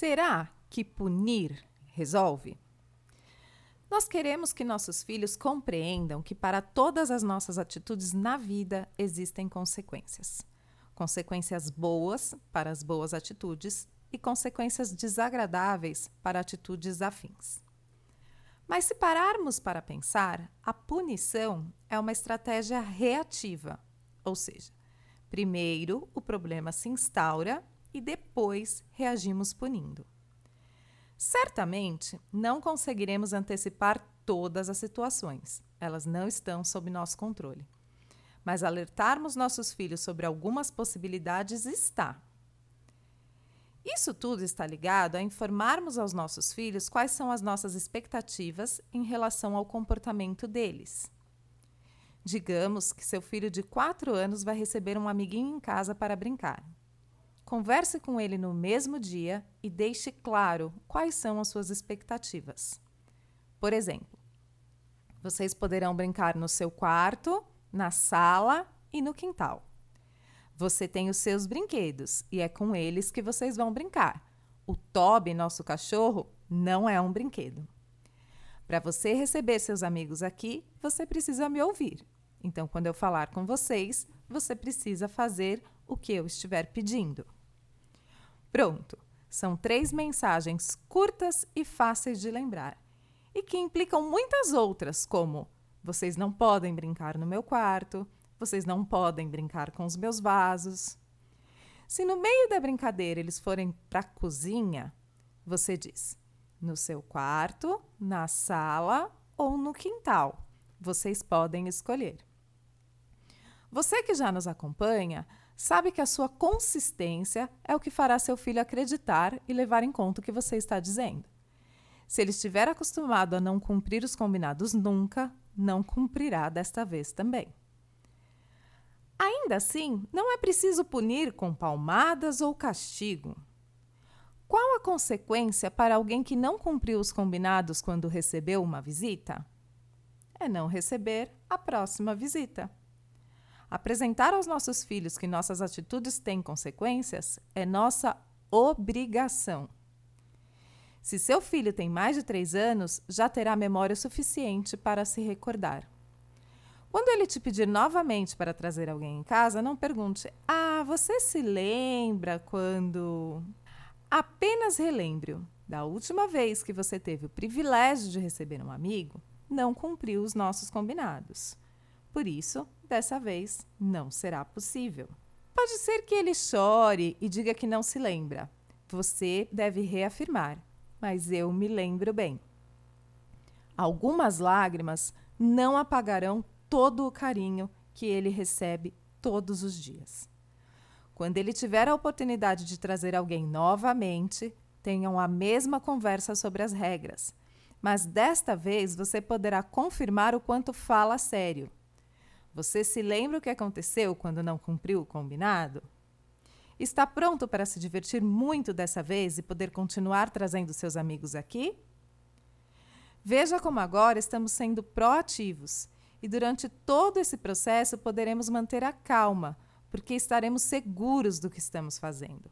Será que punir resolve? Nós queremos que nossos filhos compreendam que para todas as nossas atitudes na vida existem consequências. Consequências boas para as boas atitudes e consequências desagradáveis para atitudes afins. Mas se pararmos para pensar, a punição é uma estratégia reativa, ou seja, primeiro o problema se instaura e depois reagimos punindo. Certamente não conseguiremos antecipar todas as situações, elas não estão sob nosso controle. Mas alertarmos nossos filhos sobre algumas possibilidades está. Isso tudo está ligado a informarmos aos nossos filhos quais são as nossas expectativas em relação ao comportamento deles. Digamos que seu filho de 4 anos vai receber um amiguinho em casa para brincar. Converse com ele no mesmo dia e deixe claro quais são as suas expectativas. Por exemplo, vocês poderão brincar no seu quarto, na sala e no quintal. Você tem os seus brinquedos e é com eles que vocês vão brincar. O Toby, nosso cachorro, não é um brinquedo. Para você receber seus amigos aqui, você precisa me ouvir. Então, quando eu falar com vocês, você precisa fazer o que eu estiver pedindo. Pronto! São três mensagens curtas e fáceis de lembrar e que implicam muitas outras, como: vocês não podem brincar no meu quarto, vocês não podem brincar com os meus vasos. Se no meio da brincadeira eles forem para a cozinha, você diz: no seu quarto, na sala ou no quintal. Vocês podem escolher. Você que já nos acompanha sabe que a sua consistência é o que fará seu filho acreditar e levar em conta o que você está dizendo. Se ele estiver acostumado a não cumprir os combinados nunca, não cumprirá desta vez também. Ainda assim, não é preciso punir com palmadas ou castigo. Qual a consequência para alguém que não cumpriu os combinados quando recebeu uma visita? É não receber a próxima visita. Apresentar aos nossos filhos que nossas atitudes têm consequências é nossa obrigação. Se seu filho tem mais de três anos, já terá memória suficiente para se recordar. Quando ele te pedir novamente para trazer alguém em casa, não pergunte: Ah, você se lembra quando. Apenas relembre-o. Da última vez que você teve o privilégio de receber um amigo, não cumpriu os nossos combinados. Por isso, dessa vez não será possível. Pode ser que ele chore e diga que não se lembra. Você deve reafirmar, mas eu me lembro bem. Algumas lágrimas não apagarão todo o carinho que ele recebe todos os dias. Quando ele tiver a oportunidade de trazer alguém novamente, tenham a mesma conversa sobre as regras. Mas desta vez você poderá confirmar o quanto fala sério você se lembra o que aconteceu quando não cumpriu o combinado? Está pronto para se divertir muito dessa vez e poder continuar trazendo seus amigos aqui? Veja como agora estamos sendo proativos e durante todo esse processo poderemos manter a calma, porque estaremos seguros do que estamos fazendo.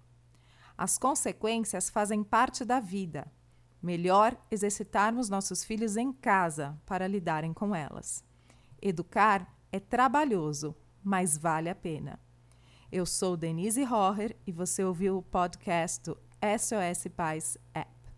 As consequências fazem parte da vida. Melhor exercitarmos nossos filhos em casa para lidarem com elas. Educar é trabalhoso, mas vale a pena. Eu sou Denise Rohrer e você ouviu o podcast do SOS Pais App.